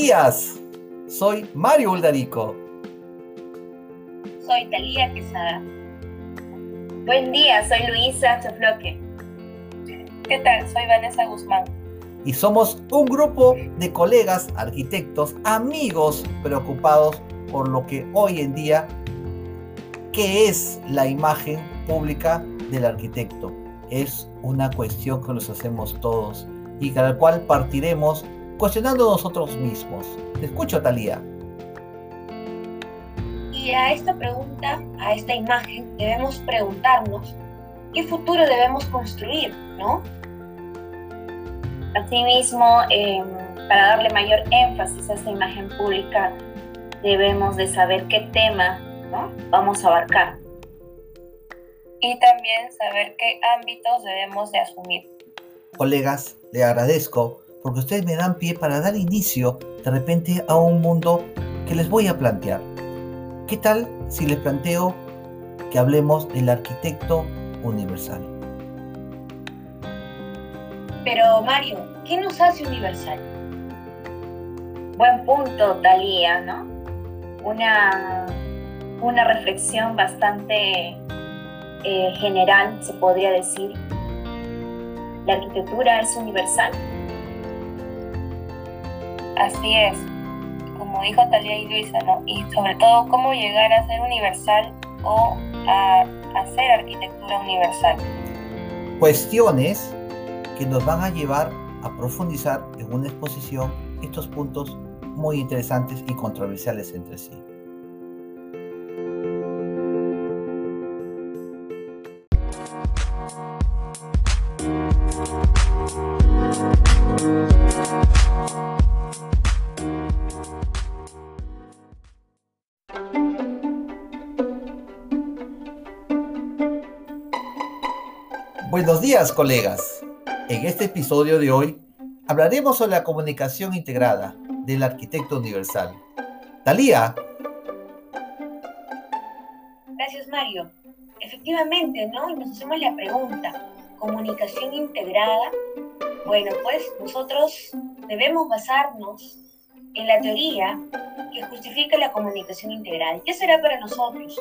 Días. Soy Mario Uldarico. Soy Talía Quesada. Buen día, soy Luisa Chofloque. ¿Qué tal? Soy Vanessa Guzmán. Y somos un grupo de colegas, arquitectos, amigos preocupados por lo que hoy en día, ¿qué es la imagen pública del arquitecto? Es una cuestión que nos hacemos todos y cada cual partiremos cuestionando nosotros mismos. Te escucho, Talía. Y a esta pregunta, a esta imagen, debemos preguntarnos qué futuro debemos construir, ¿no? Asimismo, eh, para darle mayor énfasis a esta imagen pública, debemos de saber qué tema ¿no? vamos a abarcar. Y también saber qué ámbitos debemos de asumir. Colegas, le agradezco porque ustedes me dan pie para dar inicio de repente a un mundo que les voy a plantear. ¿Qué tal si les planteo que hablemos del arquitecto universal? Pero Mario, ¿qué nos hace universal? Buen punto, Talía, ¿no? Una, una reflexión bastante eh, general, se podría decir. ¿La arquitectura es universal? Así es, como dijo Talía y Luisa, ¿no? Y sobre todo, cómo llegar a ser universal o a hacer arquitectura universal. Cuestiones que nos van a llevar a profundizar en una exposición estos puntos muy interesantes y controversiales entre sí. Buenos días, colegas. En este episodio de hoy hablaremos sobre la comunicación integrada del arquitecto universal. Talía. Gracias, Mario. Efectivamente, ¿no? Y nos hacemos la pregunta, ¿comunicación integrada? Bueno, pues nosotros debemos basarnos en la teoría que justifica la comunicación integrada. qué será para nosotros?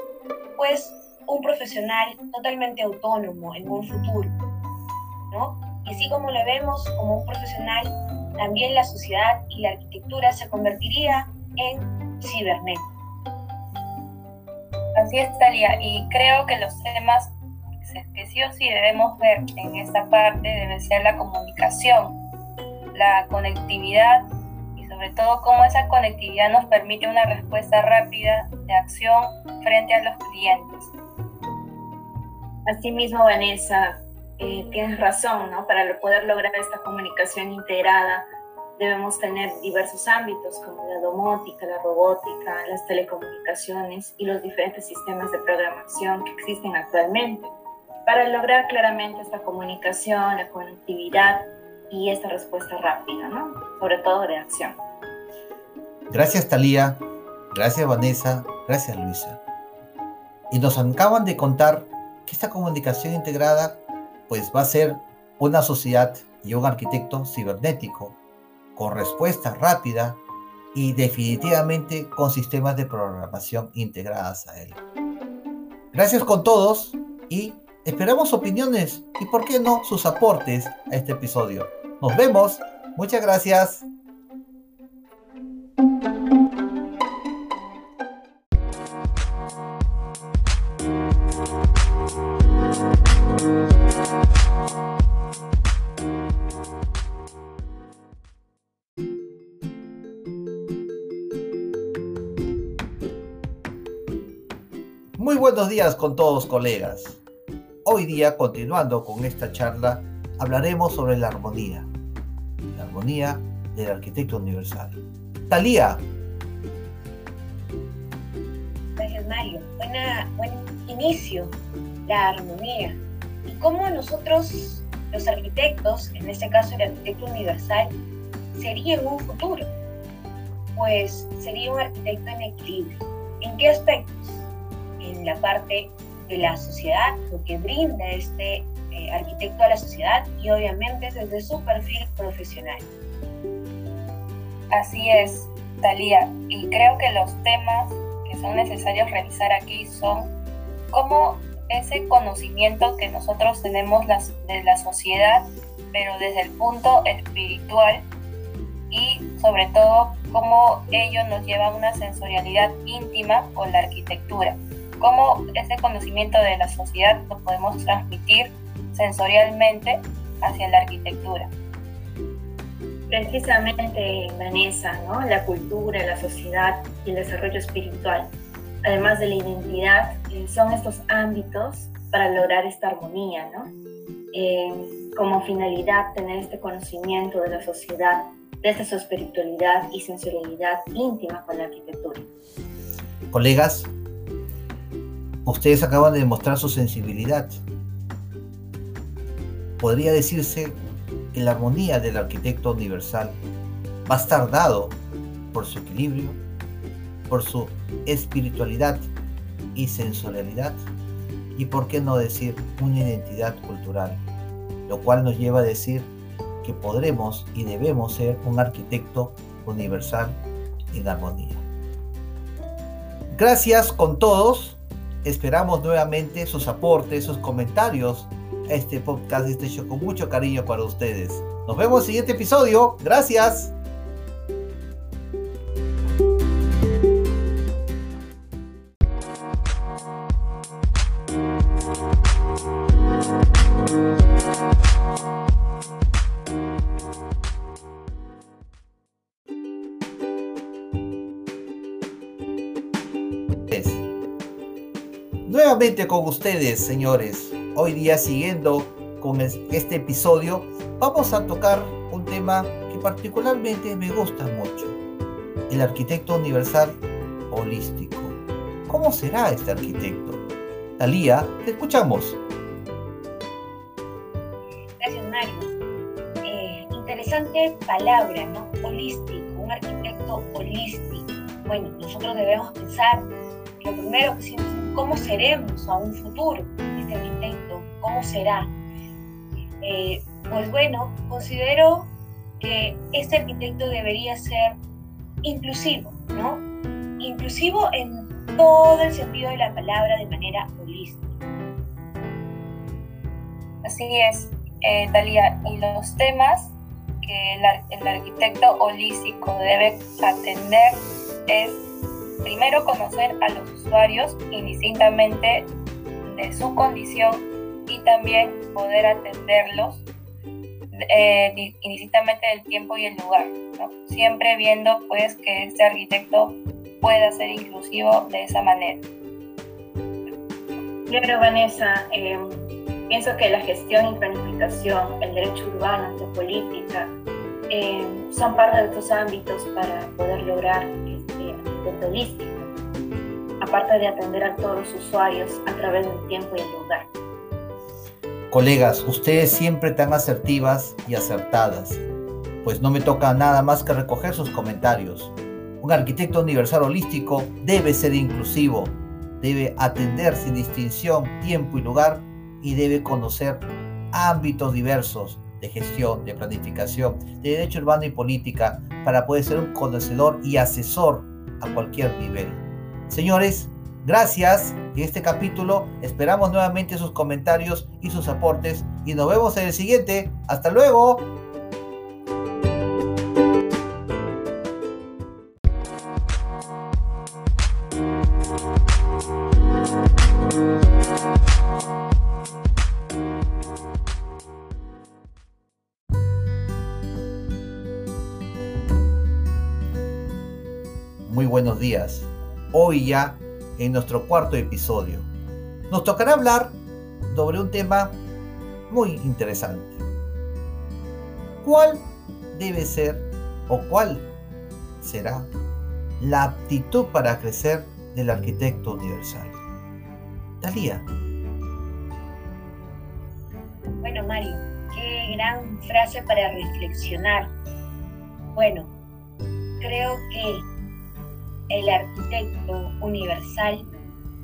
Pues un profesional totalmente autónomo en un futuro, ¿no? Y así como lo vemos como un profesional, también la sociedad y la arquitectura se convertiría en cibernético. Así es, Talia, y creo que los temas que sí o sí debemos ver en esta parte debe ser la comunicación, la conectividad y sobre todo cómo esa conectividad nos permite una respuesta rápida de acción frente a los clientes. Asimismo, Vanessa, eh, tienes razón, ¿no? Para poder lograr esta comunicación integrada debemos tener diversos ámbitos como la domótica, la robótica, las telecomunicaciones y los diferentes sistemas de programación que existen actualmente para lograr claramente esta comunicación, la conectividad y esta respuesta rápida, ¿no? Sobre todo de acción. Gracias Talía, gracias Vanessa, gracias Luisa. Y nos acaban de contar que esta comunicación integrada pues va a ser una sociedad y un arquitecto cibernético con respuesta rápida y definitivamente con sistemas de programación integradas a él. Gracias con todos y esperamos opiniones y por qué no sus aportes a este episodio. Nos vemos. Muchas gracias. Muy buenos días con todos colegas. Hoy día, continuando con esta charla, hablaremos sobre la armonía. La armonía del arquitecto universal. Talía. Gracias Mario. Buena, buen inicio, la armonía. Y cómo nosotros, los arquitectos, en este caso el arquitecto universal, sería en un futuro. Pues sería un arquitecto en equilibrio. ¿En qué aspectos? En la parte de la sociedad, lo que brinda este eh, arquitecto a la sociedad y obviamente desde su perfil profesional. Así es, Talía, y creo que los temas que son necesarios revisar aquí son cómo ese conocimiento que nosotros tenemos de la sociedad, pero desde el punto espiritual y sobre todo cómo ello nos lleva a una sensorialidad íntima con la arquitectura, cómo ese conocimiento de la sociedad lo podemos transmitir sensorialmente hacia la arquitectura. Precisamente, Vanessa, ¿no? la cultura, la sociedad y el desarrollo espiritual, además de la identidad, eh, son estos ámbitos para lograr esta armonía, ¿no? Eh, como finalidad tener este conocimiento de la sociedad, desde su espiritualidad y sensorialidad íntima con la arquitectura. Colegas, ustedes acaban de demostrar su sensibilidad. Podría decirse que la armonía del arquitecto universal va a estar dado por su equilibrio, por su espiritualidad y sensorialidad, y por qué no decir una identidad cultural, lo cual nos lleva a decir que podremos y debemos ser un arquitecto universal en armonía. Gracias con todos. Esperamos nuevamente sus aportes, sus comentarios a este podcast, este show con mucho cariño para ustedes. Nos vemos en el siguiente episodio. Gracias. Con ustedes, señores. Hoy día siguiendo con este episodio, vamos a tocar un tema que particularmente me gusta mucho. El arquitecto universal holístico. ¿Cómo será este arquitecto? Talía, te escuchamos. Gracias, Mario. Eh, interesante palabra, ¿no? Holístico, un arquitecto holístico. Bueno, nosotros debemos pensar lo primero que siempre cómo seremos a un futuro este arquitecto, cómo será. Eh, pues bueno, considero que este arquitecto debería ser inclusivo, ¿no? Inclusivo en todo el sentido de la palabra de manera holística. Así es, eh, y los temas que el arquitecto holístico debe atender es primero conocer a los usuarios indistintamente de su condición y también poder atenderlos eh, indistintamente del tiempo y el lugar, siempre viendo pues que este arquitecto pueda ser inclusivo de esa manera. Claro, Vanessa, em, pienso que la gestión y planificación, el derecho urbano, la política, em, son parte de estos ámbitos para poder lograr holístico, aparte de atender a todos los usuarios a través del tiempo y el lugar. Colegas, ustedes siempre tan asertivas y acertadas, pues no me toca nada más que recoger sus comentarios. Un arquitecto universal holístico debe ser inclusivo, debe atender sin distinción tiempo y lugar y debe conocer ámbitos diversos de gestión, de planificación, de derecho urbano y política para poder ser un conocedor y asesor a cualquier nivel. Señores, gracias en este capítulo. Esperamos nuevamente sus comentarios y sus aportes y nos vemos en el siguiente. Hasta luego. Muy buenos días. Hoy ya en nuestro cuarto episodio. Nos tocará hablar sobre un tema muy interesante. ¿Cuál debe ser o cuál será la aptitud para crecer del arquitecto universal? Talía. Bueno, Mario, qué gran frase para reflexionar. Bueno, creo que el arquitecto universal,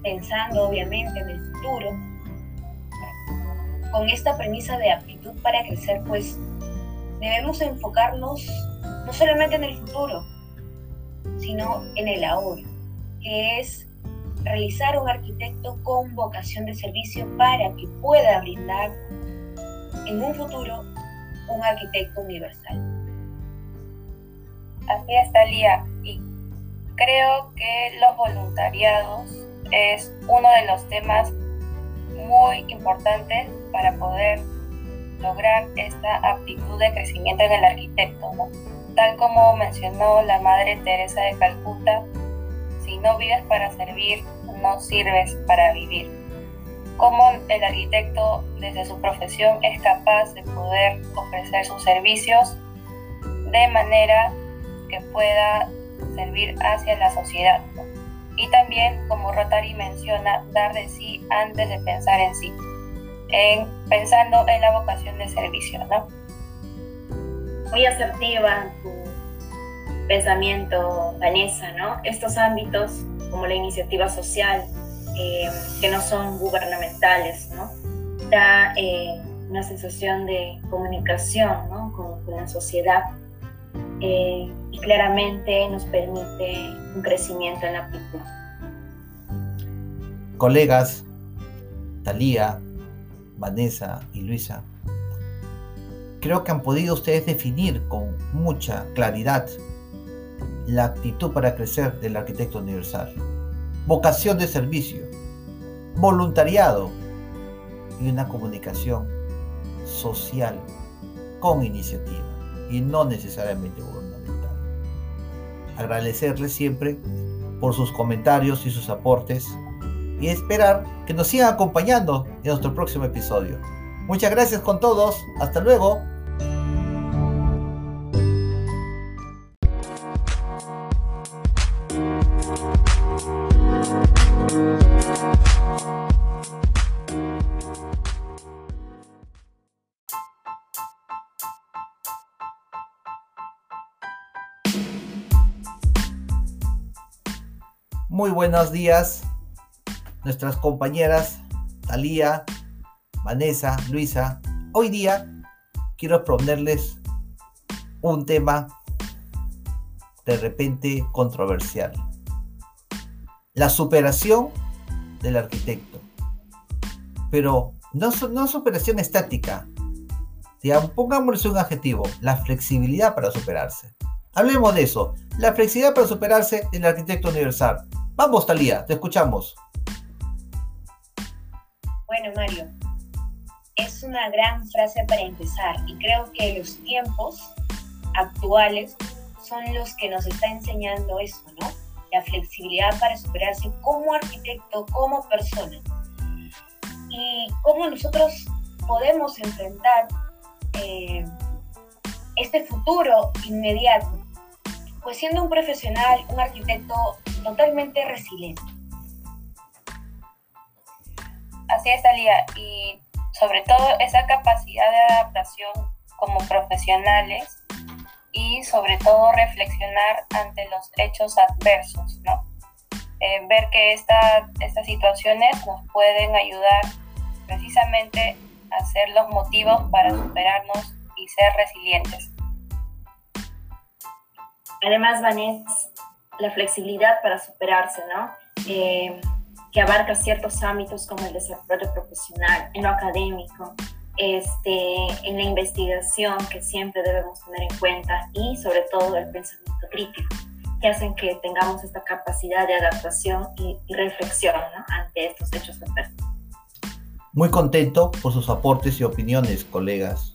pensando obviamente en el futuro, con esta premisa de aptitud para crecer, pues debemos enfocarnos no solamente en el futuro, sino en el ahora, que es realizar un arquitecto con vocación de servicio para que pueda brindar en un futuro un arquitecto universal. Así es, Talía. Creo que los voluntariados es uno de los temas muy importantes para poder lograr esta aptitud de crecimiento en el arquitecto. Tal como mencionó la Madre Teresa de Calcuta, si no vives para servir, no sirves para vivir. Cómo el arquitecto desde su profesión es capaz de poder ofrecer sus servicios de manera que pueda servir hacia la sociedad. Y también, como Rotary menciona, dar de sí antes de pensar en sí, en, pensando en la vocación de servicio. ¿no? Muy asertiva tu pensamiento, Vanessa, ¿no? Estos ámbitos como la iniciativa social, eh, que no son gubernamentales, ¿no? Da eh, una sensación de comunicación ¿no? con, con la sociedad eh, y claramente nos permite un crecimiento en la cultura. Colegas, Talía, Vanessa y Luisa, creo que han podido ustedes definir con mucha claridad la actitud para crecer del arquitecto universal. Vocación de servicio, voluntariado y una comunicación social con iniciativa y no necesariamente. Agradecerles siempre por sus comentarios y sus aportes y esperar que nos sigan acompañando en nuestro próximo episodio. Muchas gracias con todos. Hasta luego. Muy buenos días, nuestras compañeras Talía, Vanessa, Luisa. Hoy día quiero proponerles un tema de repente controversial. La superación del arquitecto. Pero no, no superación estática. Pongámosle un adjetivo, la flexibilidad para superarse. Hablemos de eso, la flexibilidad para superarse del arquitecto universal. Vamos, Talía, te escuchamos. Bueno, Mario, es una gran frase para empezar y creo que los tiempos actuales son los que nos está enseñando eso, ¿no? La flexibilidad para superarse como arquitecto, como persona. Y cómo nosotros podemos enfrentar eh, este futuro inmediato. Pues siendo un profesional, un arquitecto totalmente resiliente. Así es, Talía. Y sobre todo esa capacidad de adaptación como profesionales y sobre todo reflexionar ante los hechos adversos, ¿no? Eh, ver que esta, estas situaciones nos pueden ayudar precisamente a ser los motivos para superarnos y ser resilientes. Además, Vanessa, la flexibilidad para superarse, ¿no? Eh, que abarca ciertos ámbitos como el desarrollo profesional, en lo académico, este, en la investigación que siempre debemos tener en cuenta y sobre todo el pensamiento crítico, que hacen que tengamos esta capacidad de adaptación y, reflexión ante estos hechos adversos. Muy contento por sus aportes y opiniones, colegas.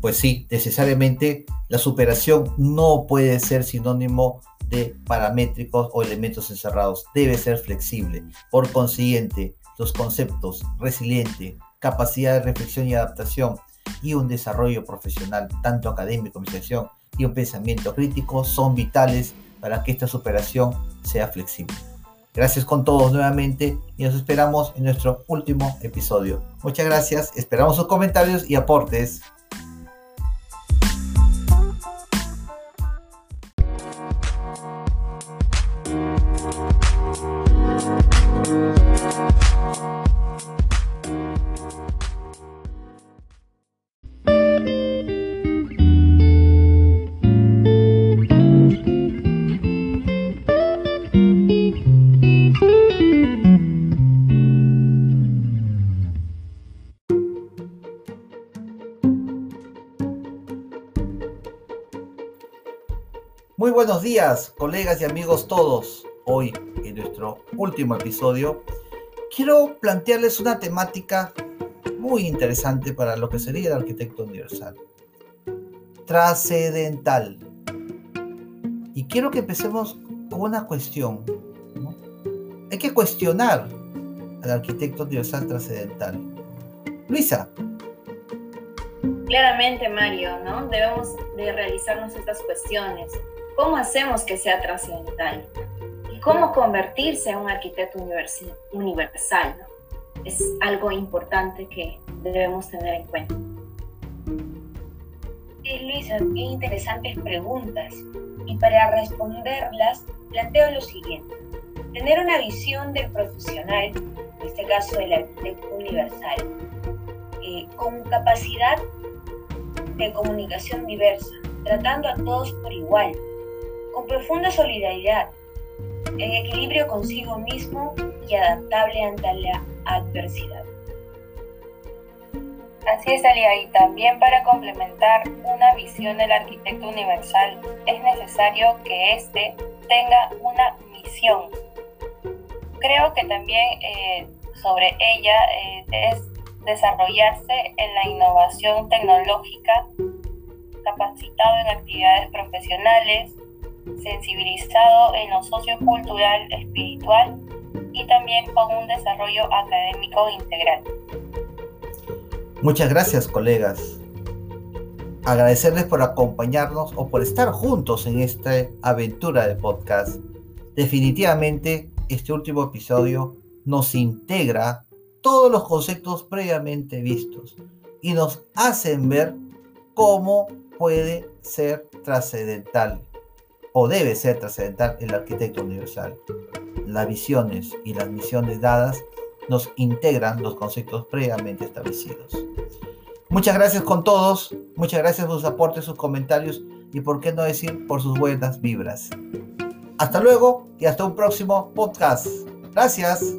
Pues sí, necesariamente la superación no puede ser sinónimo de paramétricos o elementos encerrados. Debe ser flexible. Por consiguiente, los conceptos resiliente, capacidad de reflexión y adaptación y un desarrollo profesional, tanto académico, investigación y un pensamiento crítico, son vitales para que esta superación sea flexible. Gracias con todos nuevamente y nos esperamos en nuestro último episodio. Muchas gracias, esperamos sus comentarios y aportes. Buenos días, colegas y amigos todos. Hoy, en nuestro último episodio, quiero plantearles una temática muy interesante para lo que sería el arquitecto universal. Trascendental. Y quiero que empecemos con una cuestión. Hay que cuestionar al arquitecto universal trascendental. Luisa. Claramente, Mario, ¿no? Debemos de realizarnos estas cuestiones. ¿Cómo hacemos que sea trascendental? ¿Y cómo convertirse en un arquitecto universal? Es algo importante que debemos tener en cuenta. Sí, Luisa, qué interesantes preguntas. Y para responderlas, planteo lo siguiente. Tener una visión del profesional, en este caso del arquitecto universal, eh, con capacidad de comunicación diversa, tratando a todos por igual, con profunda solidaridad, en equilibrio consigo mismo y adaptable ante la adversidad. Así es, Alia, y también para complementar una visión del arquitecto universal es necesario que éste tenga una misión. Creo que también eh, sobre ella eh, es desarrollarse en la innovación tecnológica, capacitado en actividades profesionales, sensibilizado en lo sociocultural, espiritual y también con un desarrollo académico integral. Muchas gracias, colegas. Agradecerles por acompañarnos o por estar juntos en esta aventura de podcast. Definitivamente, este último episodio nos integra todos los conceptos previamente vistos y nos hacen ver cómo puede ser trascendental o debe ser trascendental el arquitecto universal. Las visiones y las misiones dadas nos integran los conceptos previamente establecidos. Muchas gracias con todos, muchas gracias por sus aportes, sus comentarios y por qué no decir por sus buenas vibras. Hasta luego y hasta un próximo podcast. Gracias.